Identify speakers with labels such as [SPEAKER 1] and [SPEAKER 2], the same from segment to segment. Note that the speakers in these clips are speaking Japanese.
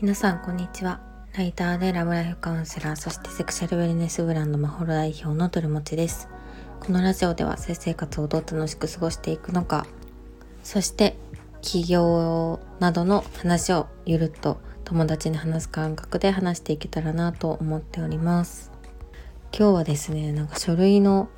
[SPEAKER 1] 皆さんこんにちは。ライターでラブライフカウンセラーそしてセクシャルウェルネスブランドマホロ代表のトルモチです。このラジオでは性生活をどう楽しく過ごしていくのかそして起業などの話をゆるっと友達に話す感覚で話していけたらなと思っております。今日はですねなんか書類の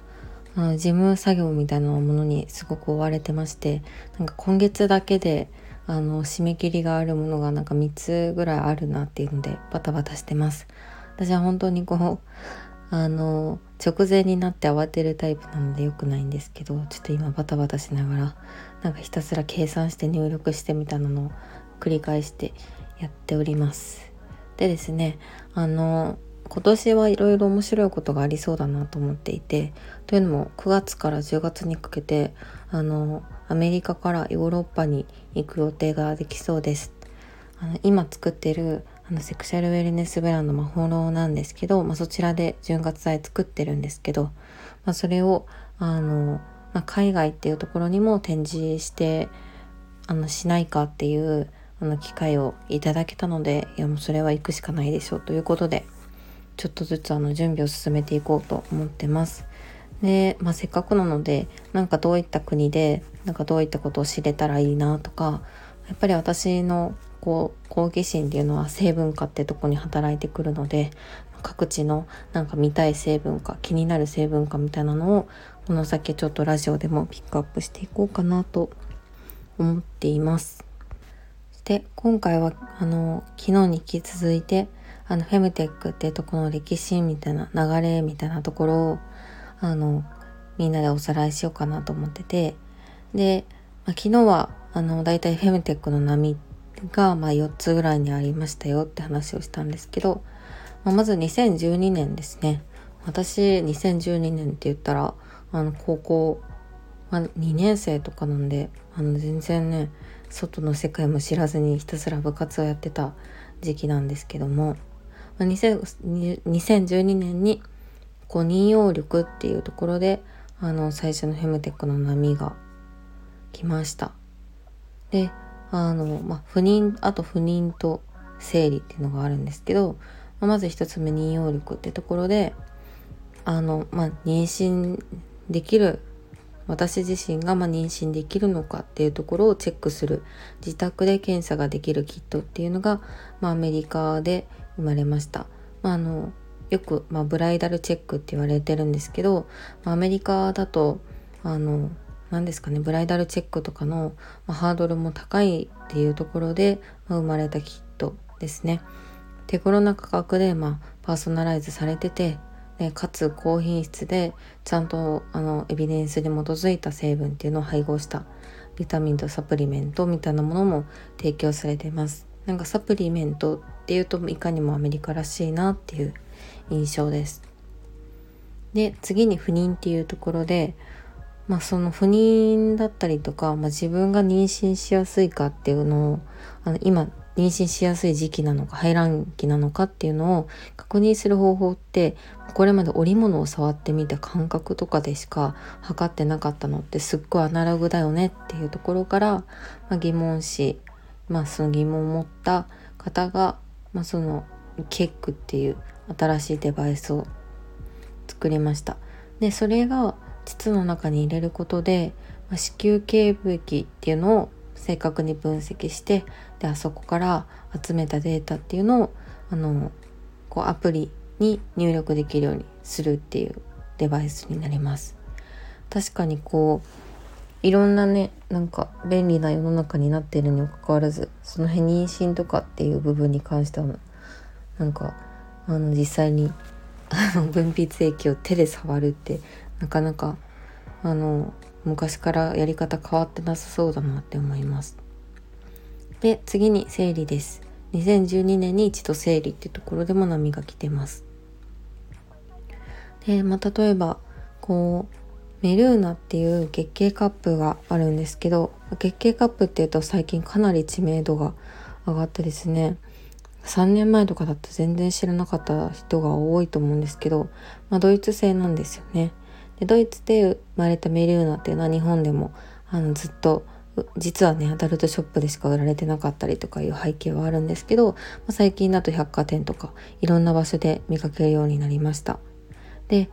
[SPEAKER 1] あ事務作業みたいなものにすごく追われてましてなんか今月だけであの締め切りがあるものがなんか3つぐらいあるなっていうのでバタバタしてます。私は本当にこう あの直前になって慌てるタイプなので良くないんですけどちょっと今バタバタしながらなんかひたすら計算して入力してみたいなのを繰り返してやっております。でですねあの今年はいろいろ面白いことがありそうだなと思っていてというのも9月から10月にかけてあのアメリカからヨーロッパに行く予定ができそうです。あの今作ってるあのセクシャルウェルネスブランド魔法のなんですけど、まあ、そちらで純活剤作ってるんですけど、まあ、それをあの、まあ、海外っていうところにも展示してあのしないかっていうあの機会をいただけたのでいやもうそれは行くしかないでしょうということでちょっとずつあの準備を進めていこうと思ってます。で、まあ、せっかくなのでなんかどういった国でなんかどういったことを知れたらいいなとかやっぱり私のこう好奇心っていうのは成分化ってとこに働いてくるので各地のなんか見たい成分化気になる成分化みたいなのをこの先ちょっとラジオでもピックアップしていこうかなと思っています。で今回はあの昨日に引き続いてあのフェムテックっていうとこの歴史みたいな流れみたいなところをあのみんなでおさらいしようかなと思ってて。で、まあ、昨日はあの大体フェムテックの波がまあ4つぐらいにありましたよって話をしたんですけど、まあ、まず2012年ですね。私2012年って言ったらあの高校、まあ、2年生とかなんであの全然ね外の世界も知らずにひたすら部活をやってた時期なんですけども、まあ、2012年にこう任用力っていうところであの最初のフェムテックの波が来ました。であの、まあ、不妊あと不妊と生理っていうのがあるんですけど、まあ、まず一つ目任用力ってところであの、まあ、妊娠できる私自身がま妊娠できるのかっていうところをチェックする自宅で検査ができるキットっていうのが、まあ、アメリカで生まれました。まあ、あのよく、まあ、ブライダルチェックって言われてるんですけど、まあ、アメリカだとあの何ですかねブライダルチェックとかの、まあ、ハードルも高いっていうところで、まあ、生まれたキットですね。手頃な価格で、まあ、パーソナライズされててでかつ高品質でちゃんとあのエビデンスに基づいた成分っていうのを配合したビタミンとサプリメントみたいなものも提供されています。なんかサプリメントっていうといかにもアメリカらしいなっていう印象です。で次に不妊っていうところで、まあ、その不妊だったりとか、まあ、自分が妊娠しやすいかっていうのをあの今妊娠しやすい時期なのか排卵期なのかっていうのを確認する方法ってこれまで織物を触ってみた感覚とかでしか測ってなかったのってすっごいアナログだよねっていうところから、まあ、疑問視、まあ、その疑問を持った方が、まあ、そのケックっていう新しいデバイスを作りました。でそれが膣の中に入れることで、まあ、子宮頸部液っていうのを正確に分析してであそこから集めたデータっていうのをあのこうアプリに入力できるようにするっていうデバイスになります。確かにこういろんなねなんか便利な世の中になってるにもかかわらずその辺妊娠とかっていう部分に関してはなんかあの実際にあの分泌液を手で触るってなかなかあの昔からやり方変わってなさそうだなって思います。で次に生理です。2012年に一度生理ってところでも波が来てます。で、まあ、例えばこうメルーナっていう月経カップがあるんですけど月経カップっていうと最近かなり知名度が上がってですね3年前とかだと全然知らなかった人が多いと思うんですけど、まあ、ドイツ製なんですよね。でドイツで生まれたメリウーナっていうのは日本でもあのずっと実はねアダルトショップでしか売られてなかったりとかいう背景はあるんですけど、まあ、最近だと百貨店とかいろんな場所で見かけるようになりましたで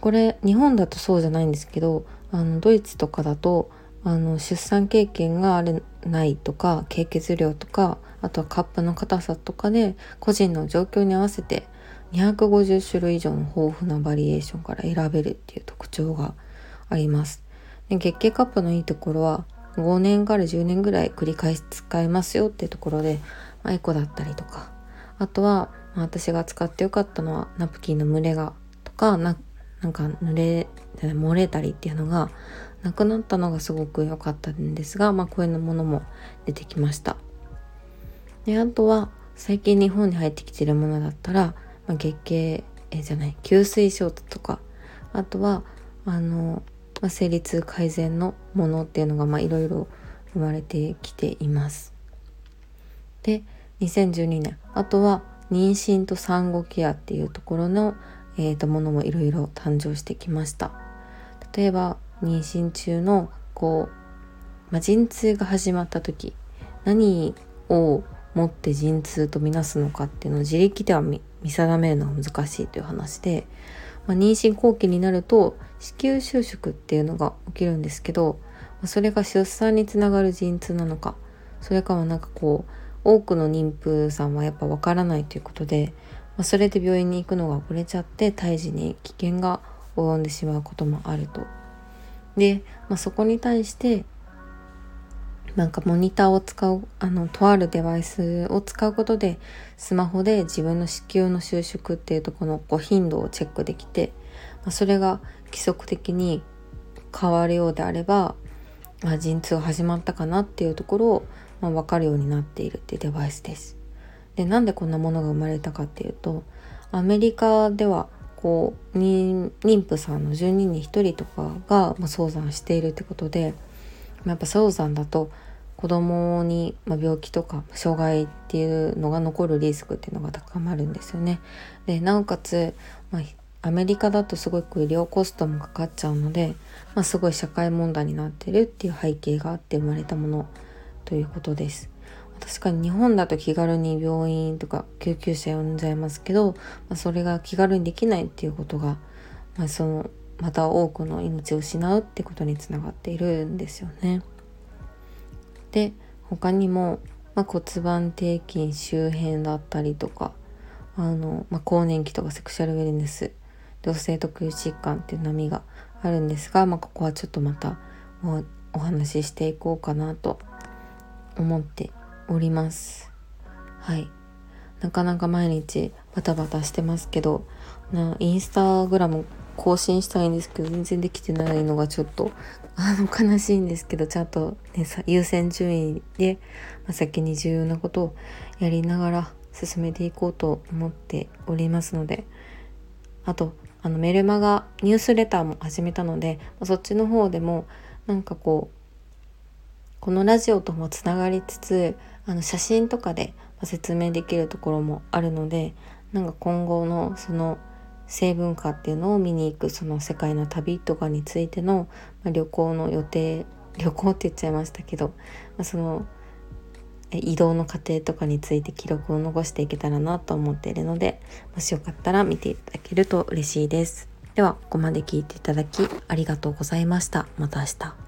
[SPEAKER 1] これ日本だとそうじゃないんですけどあのドイツとかだとあの出産経験があるないとか経血量とかあとはカップの硬さとかで個人の状況に合わせて250種類以上の豊富なバリエーションから選べるっていう特徴があります。で月経カップのいいところは5年から10年ぐらい繰り返し使えますよっていうところで、まあ、エコだったりとかあとは、まあ、私が使ってよかったのはナプキンの蒸れがとかななんか濡れ漏れたりっていうのがなくなったのがすごく良かったんですが、まあ、こういうものも出てきました。であとは最近日本に入ってきてるものだったら、まあ、月経えじゃない吸水ショートとかあとはあのまあ、生理痛改善のものっていうのがまあいろいろ生まれてきています。で2012年あとは妊娠と産後ケアっていうところの、えー、とものもいろいろ誕生してきました。例えば妊娠中のこう、まあ、陣痛が始まった時何をもって陣痛とみなすのかっていうのを自力では見定めるのが難しいという話で、まあ、妊娠後期になると子宮収縮っていうのが起きるんですけどそれが出産につながる陣痛なのかそれかはなんかこう多くの妊婦さんはやっぱわからないということで、それで病院に行くのが遅れちゃって胎児に危険が及んでしまうこともあると。で、まあ、そこに対してなんかモニターを使うあのとあるデバイスを使うことでスマホで自分の子宮の収縮っていうとこのこう頻度をチェックできて、まあ、それが規則的に変わるようであれば、まあ、陣痛始まったかなっていうところを、まあ、分かるようになっているっていうデバイスです。でなんでこんなものが生まれたかっていうとアメリカではこう妊婦さんの12人1人とかが、まあ、早産しているってことで、まあ、やっぱ早産だと子供に、まあ、病気とか障害っていうのが残るリスクっていうのが高まるんですよね。でなおかつ、まあ、アメリカだとすごく医療コストもかかっちゃうので、まあ、すごい社会問題になってるっていう背景があって生まれたものということです。確かに日本だと気軽に病院とか救急車呼んじゃいますけど、まあ、それが気軽にできないっていうことが、まあ、そのまた多くの命を失うってことにつながっているんですよね。で他にも、まあ、骨盤底筋周辺だったりとかあの、まあ、更年期とかセクシャルウェルネス女性特有疾患っていう波があるんですが、まあ、ここはちょっとまたお話ししていこうかなと思っております。はいなかなか毎日バタバタしてますけどなインスタグラム更新したいんですけど全然できてないのがちょっとあの悲しいんですけどちゃんと、ね、優先順位で、まあ、先に重要なことをやりながら進めていこうと思っておりますのであとあのメルマガニュースレターも始めたので、まあ、そっちの方でもなんかこうこのラジオともつながりつつあの写真とかで説明できるところもあるのでなんか今後のその性文化っていうのを見に行くその世界の旅とかについての、ま、旅行の予定旅行って言っちゃいましたけど、まあ、その移動の過程とかについて記録を残していけたらなと思っているのでもしよかったら見ていただけると嬉しいです。ではここまで聞いていただきありがとうございました。また明日。